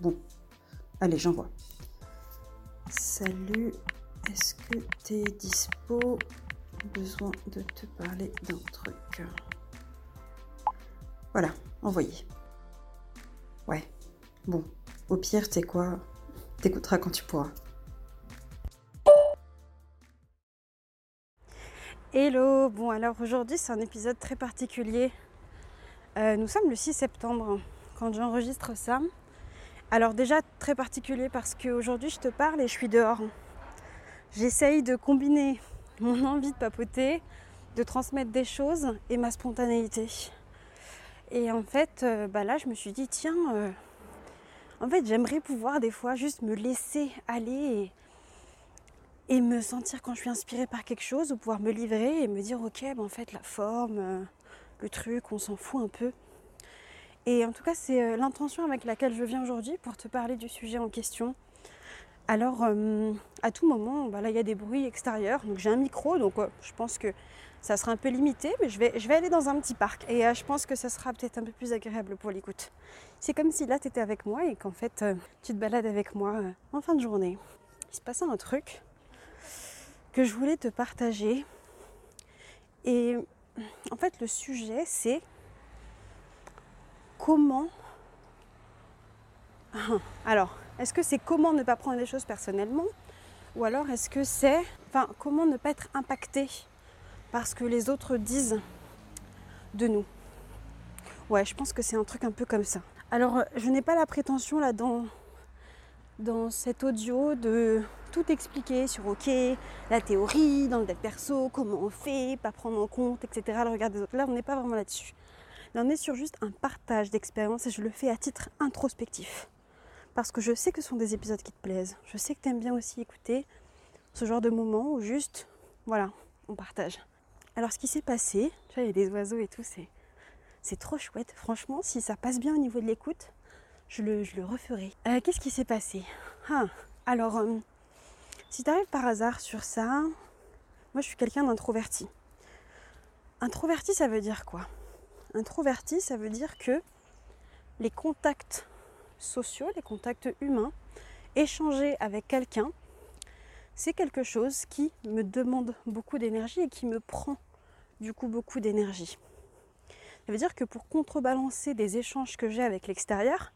Bon, allez, j'en vois. Salut, est-ce que t'es dispo? Besoin de te parler d'un truc. Voilà, envoyé. Ouais, bon, au pire, t'es quoi? T'écouteras quand tu pourras. Hello, bon alors aujourd'hui c'est un épisode très particulier euh, nous sommes le 6 septembre quand j'enregistre ça. Alors déjà très particulier parce qu'aujourd'hui je te parle et je suis dehors. J'essaye de combiner mon envie de papoter, de transmettre des choses et ma spontanéité. Et en fait, euh, bah là je me suis dit tiens, euh, en fait j'aimerais pouvoir des fois juste me laisser aller et, me sentir quand je suis inspirée par quelque chose ou pouvoir me livrer et me dire ok, bah en fait la forme le truc, on s'en fout un peu. Et en tout cas, c'est euh, l'intention avec laquelle je viens aujourd'hui pour te parler du sujet en question. Alors, euh, à tout moment, bah là, il y a des bruits extérieurs. Donc, j'ai un micro, donc je pense que ça sera un peu limité, mais je vais, je vais aller dans un petit parc. Et euh, je pense que ça sera peut-être un peu plus agréable pour l'écoute. C'est comme si là, tu étais avec moi et qu'en fait, tu te balades avec moi en fin de journée. Il se passait un truc que je voulais te partager. Et en fait, le sujet, c'est comment... Alors, est-ce que c'est comment ne pas prendre les choses personnellement Ou alors est-ce que c'est... Enfin, comment ne pas être impacté par ce que les autres disent de nous? Ouais, je pense que c'est un truc un peu comme ça. Alors, je n'ai pas la prétention là dans, dans cet audio de tout expliquer sur ok, la théorie, dans le deck perso, comment on fait, pas prendre en compte, etc. Le regard des autres. Là, on n'est pas vraiment là-dessus. On est sur juste un partage d'expérience et je le fais à titre introspectif. Parce que je sais que ce sont des épisodes qui te plaisent. Je sais que tu aimes bien aussi écouter ce genre de moments où juste, voilà, on partage. Alors, ce qui s'est passé, tu vois, il y a des oiseaux et tout, c'est, trop chouette. Franchement, si ça passe bien au niveau de l'écoute, je le, je referai. Euh, qu'est-ce qui s'est passé? Ah, Alors, euh, si tu arrives par hasard sur ça, moi je suis quelqu'un d'introverti. Introverti, ça veut dire quoi? Introverti, ça veut dire que les contacts sociaux, les contacts humains, échanger avec quelqu'un, c'est quelque chose qui me demande beaucoup d'énergie et qui me prend du coup beaucoup d'énergie. Ça veut dire que pour contrebalancer des échanges que j'ai avec l'extérieur,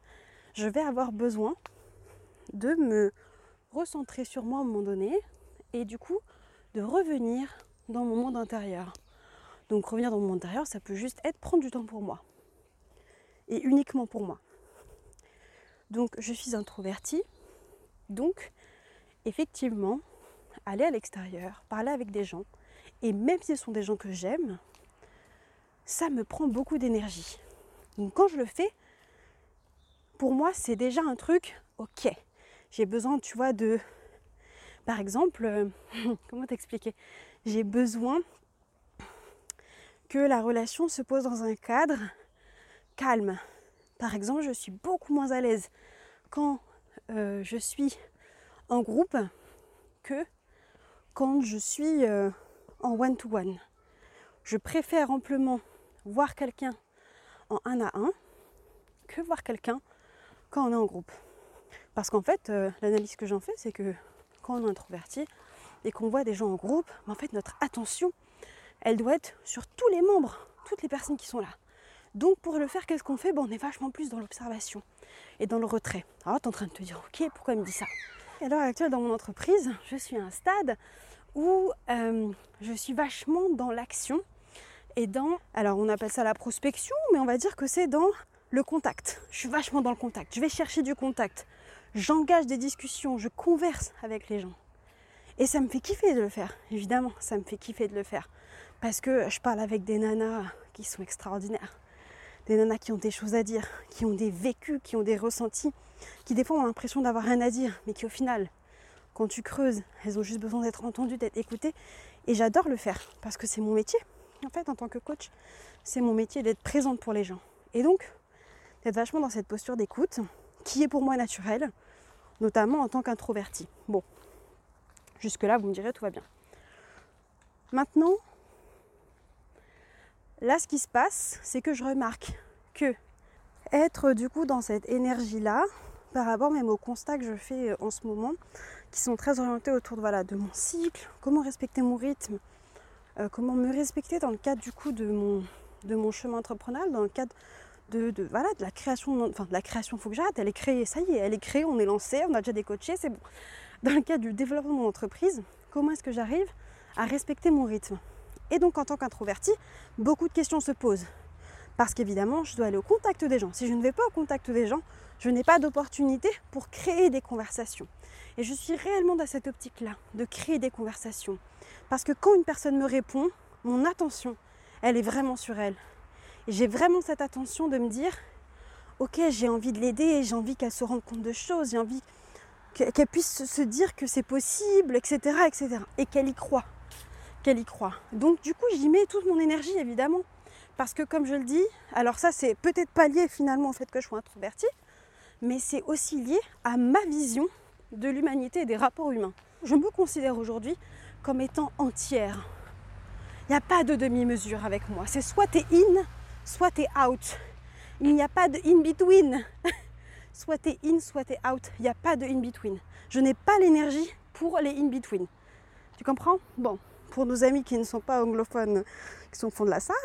je vais avoir besoin de me recentrer sur moi à un moment donné et du coup de revenir dans mon monde intérieur. Donc revenir dans mon intérieur, ça peut juste être prendre du temps pour moi. Et uniquement pour moi. Donc je suis introvertie. Donc effectivement, aller à l'extérieur, parler avec des gens, et même si ce sont des gens que j'aime, ça me prend beaucoup d'énergie. Donc quand je le fais, pour moi c'est déjà un truc, ok, j'ai besoin, tu vois, de... Par exemple, euh, comment t'expliquer? J'ai besoin la relation se pose dans un cadre calme. Par exemple, je suis beaucoup moins à l'aise quand euh, je suis en groupe que quand je suis euh, en one-to-one. Je préfère amplement voir quelqu'un en un à un que voir quelqu'un quand on est en groupe. Parce qu'en fait, euh, l'analyse que j'en fais, c'est que quand on est introverti et qu'on voit des gens en groupe, en fait, notre attention, elle doit être sur tous les membres, toutes les personnes qui sont là. Donc pour le faire, qu'est-ce qu'on fait? Bon, On est vachement plus dans l'observation et dans le retrait. Alors tu es en train de te dire, ok, pourquoi il me dit ça? À l'heure dans mon entreprise, je suis à un stade où euh, je suis vachement dans l'action et dans, alors on appelle ça la prospection, mais on va dire que c'est dans le contact. Je suis vachement dans le contact. Je vais chercher du contact j'engage des discussions, je converse avec les gens. Et ça me fait kiffer de le faire, évidemment, ça me fait kiffer de le faire. Parce que je parle avec des nanas qui sont extraordinaires. des nanas qui ont des choses à dire, qui ont des vécus, qui ont des ressentis, qui des fois ont l'impression d'avoir rien à dire, mais qui au final, quand tu creuses, elles ont juste besoin d'être entendues, d'être écoutées. Et j'adore le faire parce que c'est mon métier. En fait, en tant que coach, c'est mon métier d'être présente pour les gens. Et donc, d'être vachement dans cette posture d'écoute qui est pour moi naturelle, notamment en tant qu'introverti. Bon, jusque-là, vous me direz, tout va bien. Maintenant, là, ce qui se passe, c'est que je remarque que être du coup dans cette énergie-là, par rapport même au constat que je fais euh, en ce moment, qui sont très orientés autour de, voilà, de mon cycle, comment respecter mon rythme, euh, comment me respecter dans le cadre du coup de mon, de chemin entrepreneurial, dans le cadre de, voilà, de la création, enfin de la création, faut que j'arrête, elle est créée, ça y est, elle est créée, on est lancé, on a déjà des coachés, c'est bon. Dans le cadre du développement de mon entreprise, comment est-ce que j'arrive à respecter mon rythme? Et donc en tant qu'introverti, beaucoup de questions se posent. Parce qu'évidemment, je dois aller au contact des gens. Si je ne vais pas au contact des gens, je n'ai pas d'opportunité pour créer des conversations. Et je suis réellement dans cette optique-là, de créer des conversations. Parce que quand une personne me répond, mon attention, elle est vraiment sur elle. Et j'ai vraiment cette attention de me dire, ok, j'ai envie de l'aider, j'ai envie qu'elle se rende compte de choses, j'ai envie qu'elle puisse se dire que c'est possible, etc., etc. Et qu'elle y croit. Qu'elle y croit. Donc du coup, j'y mets toute mon énergie, évidemment. Parce que comme je le dis, alors ça c'est peut-être pas lié finalement au fait que je sois introvertie, mais c'est aussi lié à ma vision de l'humanité et des rapports humains. Je me considère aujourd'hui comme étant entière. Il n'y a pas de demi-mesure avec moi. C'est soit tu es in, soit tu es out. Il n'y a pas de in-between. soit tu es in, soit tu es out. Il n'y a pas de in-between. Je n'ai pas l'énergie pour les in-between. Tu comprends? Bon, pour nos amis qui ne sont pas anglophones, qui sont au fond de la salle,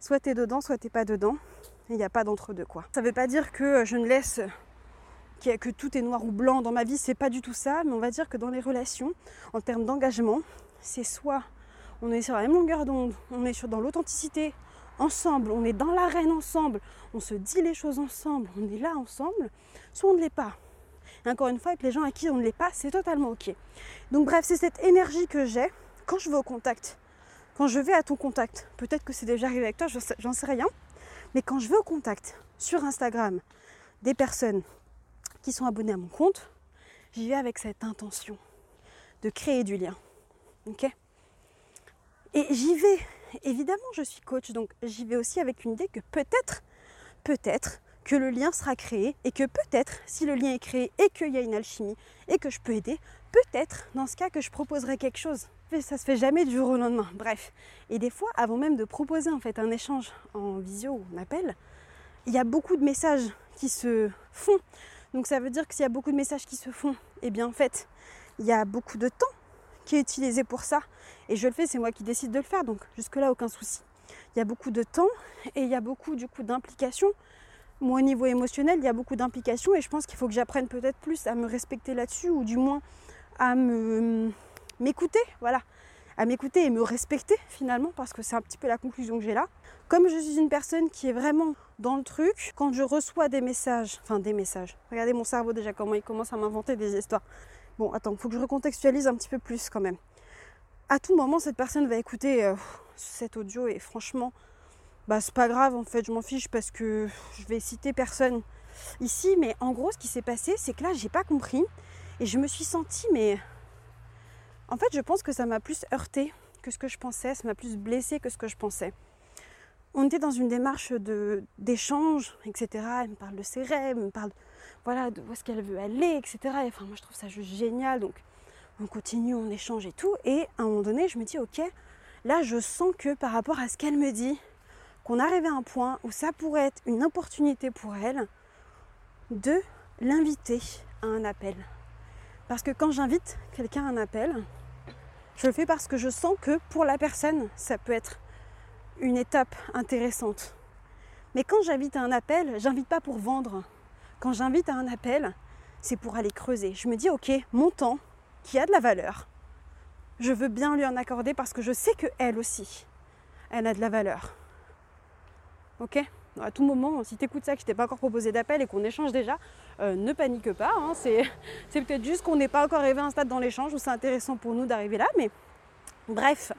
soit tu es dedans, soit tu pas dedans. Il n'y a pas d'entre-deux quoi. Ça ne veut pas dire que je ne laisse que tout est noir ou blanc dans ma vie, c'est pas du tout ça, mais on va dire que dans les relations, en termes d'engagement, c'est soit on est sur la même longueur d'onde, on est dans l'authenticité ensemble, on est dans l'arène ensemble, on se dit les choses ensemble, on est là ensemble, soit on ne l'est pas. Et encore une fois, avec les gens à qui on ne l'est pas, c'est totalement ok. Donc bref, c'est cette énergie que j'ai quand je vais au contact. Quand je vais à ton contact, peut-être que c'est déjà arrivé avec toi, j'en sais rien, mais quand je vais au contact sur Instagram des personnes qui sont abonnés à mon compte, j'y vais avec cette intention de créer du lien. Ok? Et j'y vais, évidemment, je suis coach, donc j'y vais aussi avec une idée que peut-être, peut-être que le lien sera créé et que peut-être, si le lien est créé et qu'il y a une alchimie et que je peux aider, peut-être dans ce cas que je proposerai quelque chose. Mais ça se fait jamais du jour au lendemain. Bref. Et des fois, avant même de proposer en fait un échange en visio ou en appel, il y a beaucoup de messages qui se font donc ça veut dire que s'il y a beaucoup de messages qui se font, eh bien en fait, il y a beaucoup de temps qui est utilisé pour ça. Et je le fais, c'est moi qui décide de le faire, donc jusque-là, aucun souci. Il y a beaucoup de temps et il y a beaucoup du coup d'implications. Moi, au niveau émotionnel, il y a beaucoup d'implications et je pense qu'il faut que j'apprenne peut-être plus à me respecter là-dessus ou du moins à me m'écouter, voilà, à m'écouter et me respecter finalement parce que c'est un petit peu la conclusion que j'ai là. Comme je suis une personne qui est vraiment dans le truc, quand je reçois des messages, enfin des messages, regardez mon cerveau déjà comment il commence à m'inventer des histoires. Bon, attends, il faut que je recontextualise un petit peu plus quand même. À tout moment, cette personne va écouter euh, cet audio et franchement, bah c'est pas grave en fait, je m'en fiche parce que je vais citer personne ici, mais en gros, ce qui s'est passé, c'est que là, j'ai pas compris et je me suis sentie, mais en fait, je pense que ça m'a plus heurté que ce que je pensais, ça m'a plus blessé que ce que je pensais on était dans une démarche d'échange, etc. Elle me parle de ses rêves, elle me parle voilà, de où est-ce qu'elle veut aller, etc. enfin, moi, je trouve ça juste génial. Donc, on continue, on échange et tout. Et à un moment donné, je me dis, ok, là, je sens que par rapport à ce qu'elle me dit, qu'on arrive à un point où ça pourrait être une opportunité pour elle de l'inviter à un appel. Parce que quand j'invite quelqu'un à un appel, je le fais parce que je sens que pour la personne, ça peut être une étape intéressante. Mais quand j'invite à un appel, j'invite pas pour vendre. Quand j'invite à un appel, c'est pour aller creuser. Je me dis, ok, mon temps, qui a de la valeur, je veux bien lui en accorder parce que je sais que elle aussi, elle a de la valeur. Ok À tout moment, si tu écoutes ça, que je t'ai pas encore proposé d'appel et qu'on échange déjà, euh, ne panique pas. Hein. c'est, c'est peut-être juste qu'on n'est pas encore arrivé à un stade dans l'échange où c'est intéressant pour nous d'arriver là. Mais bref,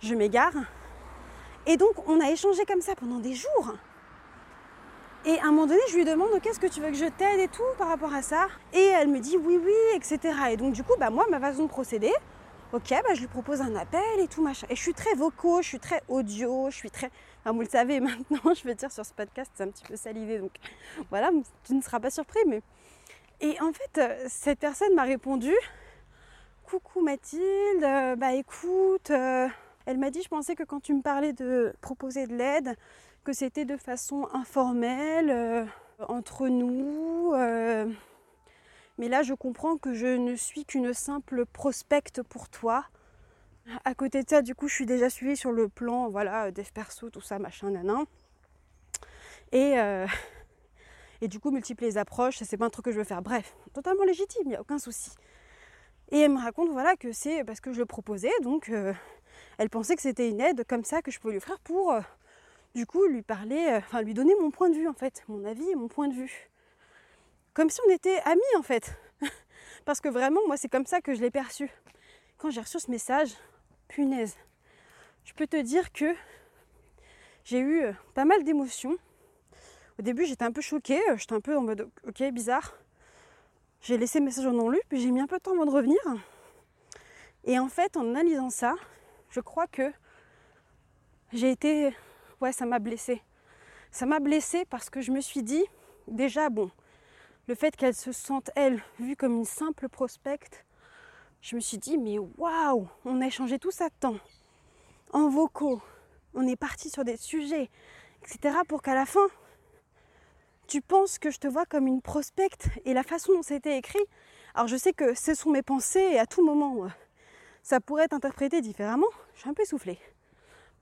je m'égare. Et donc on a échangé comme ça pendant des jours. Et à un moment donné, je lui demande qu'est-ce que tu veux que je t'aide et tout par rapport à ça? Et elle me dit oui, oui, etc. Et donc du coup, bah, moi, ma façon de procéder, ok, bah, je lui propose un appel et tout machin. Et je suis très vocaux, je suis très audio, je suis très. Enfin, vous le savez maintenant, je veux dire sur ce podcast, c'est un petit peu salivé, donc voilà, tu ne seras pas surpris. Mais et en fait, euh, cette personne m'a répondu Coucou Mathilde, euh, bah écoute, euh, elle m'a dit je pensais que quand tu me parlais de proposer de l'aide, que c'était de façon informelle, entre nous. mais là, je comprends que je ne suis qu'une simple prospecte pour toi. À côté de ça, du coup, je suis déjà suivie sur le plan, voilà, dev perso, tout ça, machin, nanan. Et, et du coup, multiplier les approches, c'est pas un truc que je veux faire. Bref, totalement légitime, il n'y a aucun souci. Et elle me raconte voilà que c'est parce que je le proposais, donc euh, elle pensait que c'était une aide comme ça que je pouvais lui offrir pour euh, du coup lui parler, euh, enfin lui donner mon point de vue en fait, mon avis et mon point de vue. Comme si on était amis en fait. parce que vraiment, moi c'est comme ça que je l'ai perçu. Quand j'ai reçu ce message, punaise, je peux te dire que j'ai eu pas mal d'émotions au début, j'étais un peu choquée, euh, j'étais un peu en mode ok, bizarre. J'ai laissé le message en non lu, puis j'ai mis un peu de temps avant de revenir. Et en fait, en analysant ça, je crois que j'ai été. Ouais, ça m'a blessée. Ça m'a blessée parce que je me suis dit, déjà, bon, le fait qu'elle se sente, elle, vue comme une simple prospecte, je me suis dit, mais waouh, on a échangé tout ça de temps en vocaux, on est parti sur des sujets, etc., pour qu'à la fin, tu penses que je te vois comme une prospecte et la façon dont c'était écrit. Alors je sais que ce sont mes pensées et à tout moment euh, ça pourrait être interprété différemment. Je suis un peu essoufflée.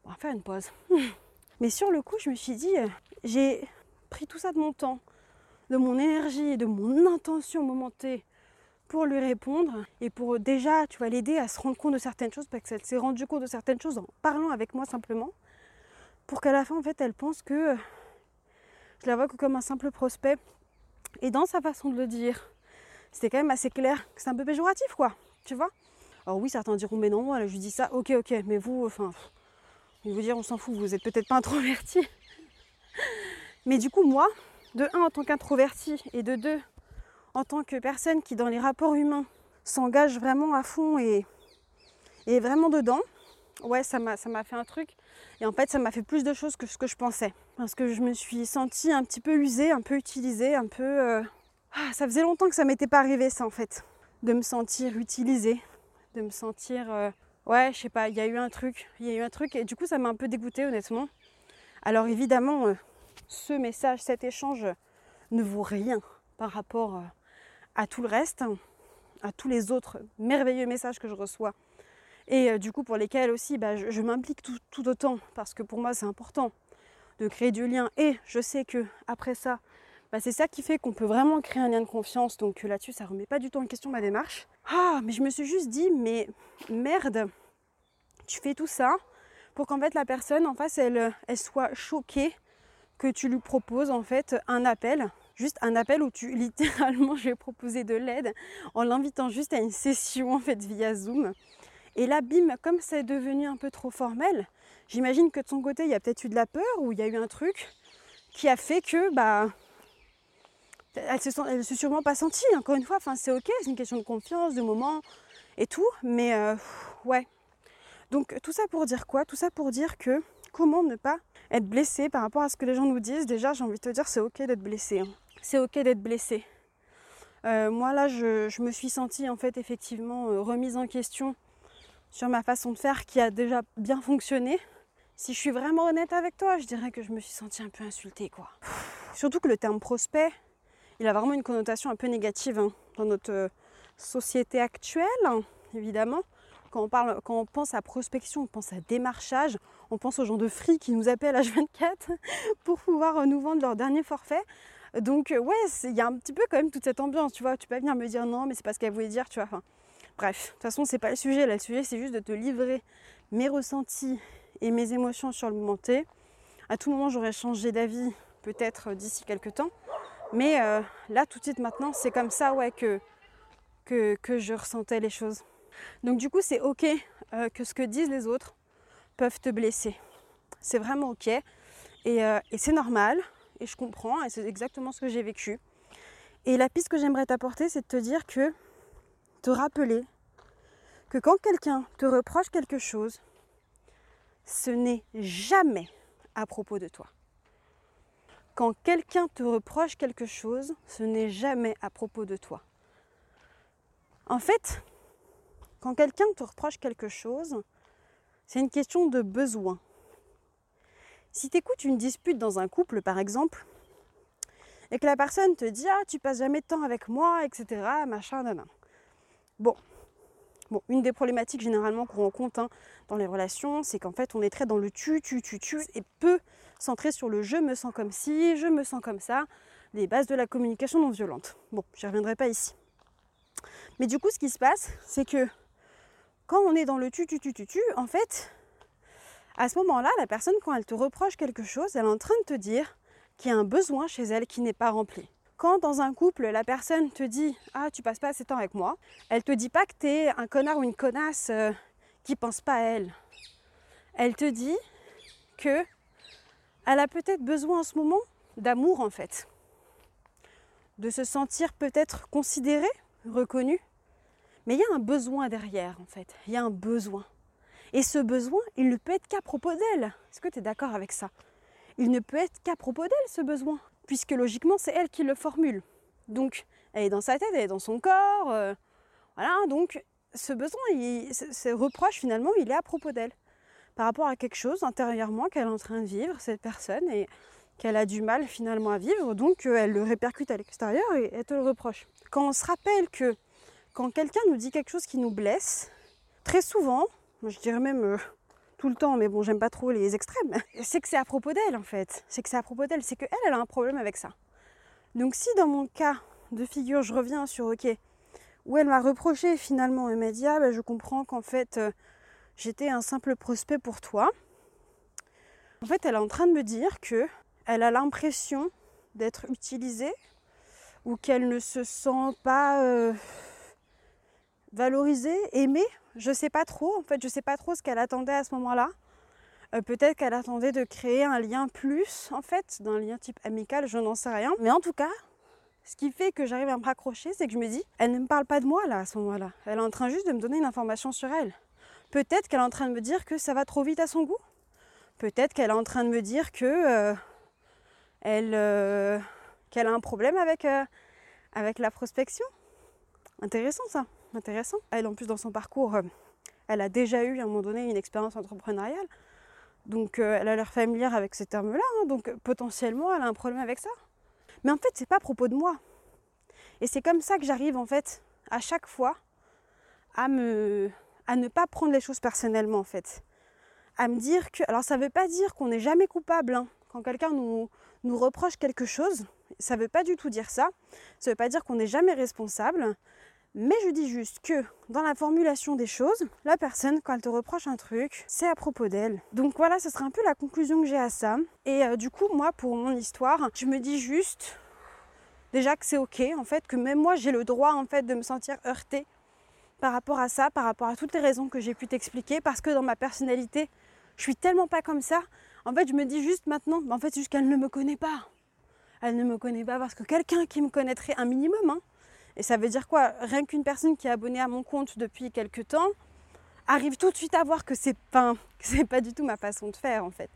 On va faire une pause. Mais sur le coup, je me suis dit, euh, j'ai pris tout ça de mon temps, de mon énergie, de mon intention momentée pour lui répondre et pour déjà, tu vas l'aider à se rendre compte de certaines choses parce qu'elle s'est rendue compte de certaines choses en parlant avec moi simplement pour qu'à la fin, en fait, elle pense que je la vois que comme un simple prospect. Et dans sa façon de le dire, c'était quand même assez clair que c'est un peu péjoratif, quoi. Tu vois Alors oui, certains diront, mais non, je lui dis ça, ok, ok, mais vous, enfin, vous dire, on s'en fout, vous êtes peut-être pas introverti. mais du coup, moi, de un, en tant qu'introverti, et de deux, en tant que personne qui, dans les rapports humains, s'engage vraiment à fond et, vraiment dedans, ouais, ça m'a, fait un truc. Et en fait, ça m'a fait plus de choses que ce que je pensais. Parce que je me suis sentie un petit peu usée, un peu utilisée, un peu. Euh, ah, ça faisait longtemps que ça m'était pas arrivé, ça, en fait. De me sentir utilisée, de me sentir. Euh, ouais, je sais pas, il y a eu un truc. Il y a eu un truc. Et du coup, ça m'a un peu dégoûtée, honnêtement. Alors, évidemment, euh, ce message, cet échange ne vaut rien par rapport à tout le reste, à tous les autres merveilleux messages que je reçois. Et euh, du coup pour lesquels aussi bah, je, m'implique tout, autant parce que pour moi c'est important de créer du lien. Et je sais que après ça bah, c'est ça qui fait qu'on peut vraiment créer un lien de confiance. Donc là-dessus ça remet pas du tout en question ma démarche. Ah mais je me suis juste dit mais merde tu fais tout ça pour qu'en fait la personne en face elle, elle soit choquée que tu lui proposes en fait un appel juste un appel où tu littéralement je vais proposer de l'aide en l'invitant juste à une session en fait via Zoom et là, bim, comme c'est devenu un peu trop formel, j'imagine que de son côté, il y a peut-être eu de la peur ou il y a eu un truc qui a fait que, bah, elle se, sent, sûrement pas sentie. Encore une fois, enfin, c'est ok, c'est une question de confiance, de moment et tout, mais euh, ouais. Donc tout ça pour dire quoi? Tout ça pour dire que comment ne pas être blessé par rapport à ce que les gens nous disent? Déjà, j'ai envie de te dire, c'est ok d'être blessé. Hein. C'est ok d'être blessé. Euh, moi là, je, me suis sentie en fait effectivement euh, remise en question sur ma façon de faire qui a déjà bien fonctionné. Si je suis vraiment honnête avec toi, je dirais que je me suis sentie un peu insultée quoi. Surtout que le terme prospect, il a vraiment une connotation un peu négative hein, dans notre euh, société actuelle, évidemment. Quand on, pense à prospection, on pense à démarchage, on pense aux gens de free qui nous appellent H24 pour pouvoir nous vendre leur dernier forfait. Donc euh, ouais, il y a un petit peu quand même toute cette ambiance, tu vois. Tu peux venir me dire non, mais c'est pas ce qu'elle voulait dire, tu vois. Bref, de toute façon, c'est pas le sujet. Là, le sujet, c'est juste de te livrer mes ressentis et mes émotions sur le moment T. À tout moment, j'aurais changé d'avis, peut-être d'ici quelques temps. Mais euh, là, tout de suite, maintenant, c'est comme ça ouais, que, que, je ressentais les choses. Donc, du coup, c'est ok euh, que ce que disent les autres peuvent te blesser. C'est vraiment ok. Euh, et c'est normal. Je comprends, et c'est exactement ce que j'ai vécu. Et la piste que j'aimerais t'apporter, c'est de te dire que, te rappeler que quand quelqu'un te reproche quelque chose, ce n'est jamais à propos de toi. Quand quelqu'un te reproche quelque chose, ce n'est jamais à propos de toi. En fait, quand quelqu'un te reproche quelque chose, c'est une question de besoin. Si tu écoutes une dispute dans un couple, par exemple, et que la personne te dit Ah, tu passes jamais de temps avec moi, etc., machin, nan, Bon, Bon, une des problématiques généralement qu'on rencontre hein, dans les relations, c'est qu'en fait on est très dans le tu, tu, tu, tu, et peu centré sur le je me sens comme si, je me sens comme ça, les bases de la communication non violente. Bon, j'y reviendrai pas ici. Mais du coup, ce qui se passe, c'est que quand on est dans le tu, tu, tu, tu, tu, en fait, à ce moment-là, la personne, quand elle te reproche quelque chose, elle est en train de te dire qu'il y a un besoin chez elle qui n'est pas rempli. Quand dans un couple, la personne te dit Ah, tu passes pas assez de temps avec moi, elle te dit pas que tu es un connard ou une connasse euh, qui pense pas à elle. Elle te dit que elle a peut-être besoin en ce moment d'amour en fait. De se sentir peut-être considérée, reconnue. Mais il y a un besoin derrière en fait. Il y a un besoin. Et ce besoin, il ne peut être qu'à propos d'elle. Est-ce que tu es d'accord avec ça? Il ne peut être qu'à propos d'elle ce besoin puisque logiquement c'est elle qui le formule. Donc elle est dans sa tête, elle est dans son corps. Euh, voilà, donc ce besoin, ce, reproche finalement, il est à propos d'elle. Par rapport à quelque chose intérieurement qu'elle est en train de vivre, cette personne, et qu'elle a du mal finalement à vivre, donc euh, elle le répercute à l'extérieur et elle te le reproche. Quand on se rappelle que quand quelqu'un nous dit quelque chose qui nous blesse, très souvent, je dirais même euh, tout le temps, mais bon, j'aime pas trop les extrêmes, c'est que c'est à propos d'elle en fait. C'est que c'est à propos d'elle, c'est qu'elle, elle a un problème avec ça. Donc si dans mon cas de figure, je reviens sur OK, où elle m'a reproché finalement, elle m'a dit ah ben, je comprends qu'en fait euh, j'étais un simple prospect pour toi. En fait, elle est en train de me dire que elle a l'impression d'être utilisée ou qu'elle ne se sent pas euh, valorisée, aimée je sais pas trop, en fait, je sais pas trop ce qu'elle attendait à ce moment-là. Euh, peut-être qu'elle attendait de créer un lien plus, en fait, d'un lien type amical, je n'en sais rien. Mais en tout cas, ce qui fait que j'arrive à me raccrocher, c'est que je me dis, elle ne me parle pas de moi là, à ce moment-là. Elle est en train juste de me donner une information sur elle. Peut-être qu'elle est en train de me dire que ça va trop vite à son goût. Peut-être qu'elle est en train de me dire que euh, elle, euh, qu'elle a un problème avec, avec la prospection. Intéressant ça intéressant. Elle, en plus, dans son parcours, euh, elle a déjà eu à un moment donné une expérience entrepreneuriale. Donc, euh, elle a l'air familière avec ces termes-là. Hein. donc, potentiellement, elle a un problème avec ça. Mais en fait, c'est pas à propos de moi. Et c'est comme ça que j'arrive, en fait, à chaque fois, à me, à ne pas prendre les choses personnellement, en fait. À me dire que, alors, ça veut pas dire qu'on n'est jamais coupable. Hein. Quand quelqu'un nous, nous reproche quelque chose, ça veut pas du tout dire ça. Ça veut pas dire qu'on n'est jamais responsable. Mais je dis juste que dans la formulation des choses, la personne, quand elle te reproche un truc, c'est à propos d'elle. Donc voilà, ce sera un peu la conclusion que j'ai à ça. Et euh, du coup, moi, pour mon histoire, je me dis juste déjà que c'est ok, en fait, que même moi, j'ai le droit, en fait, de me sentir heurtée par rapport à ça, par rapport à toutes les raisons que j'ai pu t'expliquer, parce que dans ma personnalité, je suis tellement pas comme ça. En fait, je me dis juste maintenant, en fait, juste qu'elle ne me connaît pas. Elle ne me connaît pas parce que quelqu'un qui me connaîtrait un minimum, hein, et ça veut dire quoi? Rien qu'une personne qui est abonnée à mon compte depuis quelques temps arrive tout de suite à voir que c'est pas, pas du tout ma façon de faire en fait.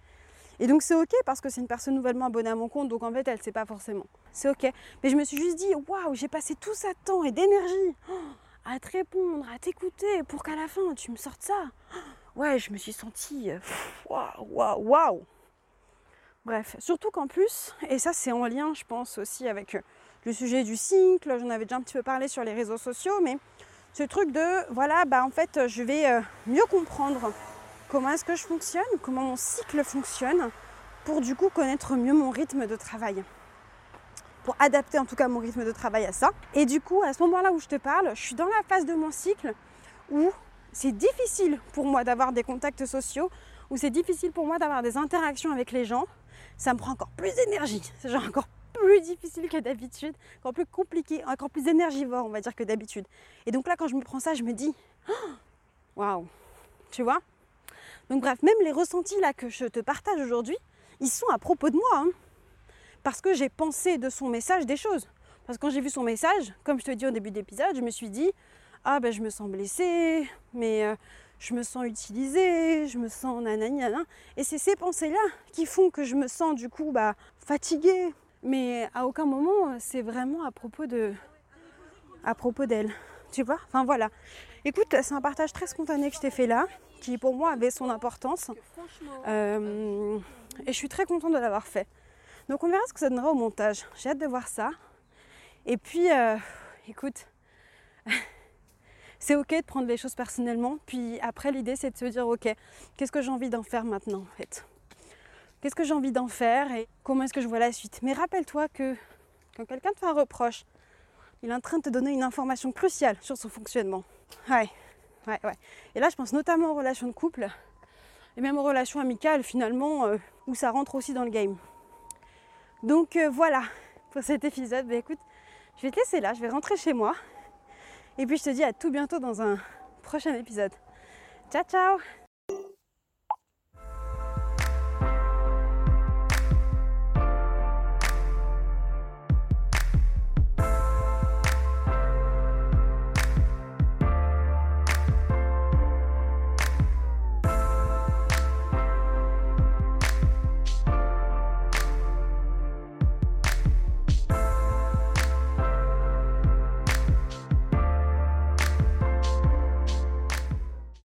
Et donc c'est ok parce que c'est une personne nouvellement abonnée à mon compte, donc en fait elle sait pas forcément. C'est ok. Mais je me suis juste dit, waouh, j'ai passé tout ça de temps et d'énergie à te répondre, à t'écouter pour qu'à la fin tu me sortes ça. Ouais, je me suis sentie waouh, waouh, waouh. Bref, surtout qu'en plus, et ça c'est en lien je pense aussi avec le sujet du cycle, j'en avais déjà un petit peu parlé sur les réseaux sociaux, mais ce truc de, voilà, bah en fait, je vais euh, mieux comprendre comment est-ce que je fonctionne, comment mon cycle fonctionne, pour du coup connaître mieux mon rythme de travail. Pour adapter en tout cas mon rythme de travail à ça. Et du coup, à ce moment-là où je te parle, je suis dans la phase de mon cycle où c'est difficile pour moi d'avoir des contacts sociaux, où c'est difficile pour moi d'avoir des interactions avec les gens. Ça me prend encore plus d'énergie. C'est genre encore difficile que d'habitude, encore plus compliqué, encore plus énergivore, on va dire, que d'habitude. Et donc là, quand je me prends ça, je me dis, waouh, tu vois Donc bref, même les ressentis là que je te partage aujourd'hui, ils sont à propos de moi. Hein. parce que j'ai pensé de son message des choses. Parce que quand j'ai vu son message, comme je te dis au début de l'épisode, je me suis dit ah ben je me sens blessée, mais euh, je me sens utilisée, je me sens nanani Et c'est ces pensées-là qui font que je me sens du coup bah, fatiguée. Mais à aucun moment c'est vraiment à propos de à propos d'elle. Tu vois? Enfin voilà. Écoute, c'est un partage très spontané que je t'ai fait là, qui pour moi avait son importance. Euh, et je suis très contente de l'avoir fait. Donc on verra ce que ça donnera au montage. J'ai hâte de voir ça. Et puis, euh, écoute, c'est ok de prendre les choses personnellement. Puis après, l'idée, c'est de se dire, ok, qu'est-ce que j'ai envie d'en faire maintenant, en fait? Qu'est-ce que j'ai envie d'en faire et comment est-ce que je vois la suite? Mais rappelle-toi que quand quelqu'un te fait un reproche, il est en train de te donner une information cruciale sur son fonctionnement. Ouais, ouais, ouais. Et là, je pense notamment aux relations de couple et même aux relations amicales, finalement, euh, où ça rentre aussi dans le game. Donc euh, voilà pour cet épisode. Bah, écoute, je vais te laisser là, je vais rentrer chez moi. Et puis je te dis à tout bientôt dans un prochain épisode. Ciao ciao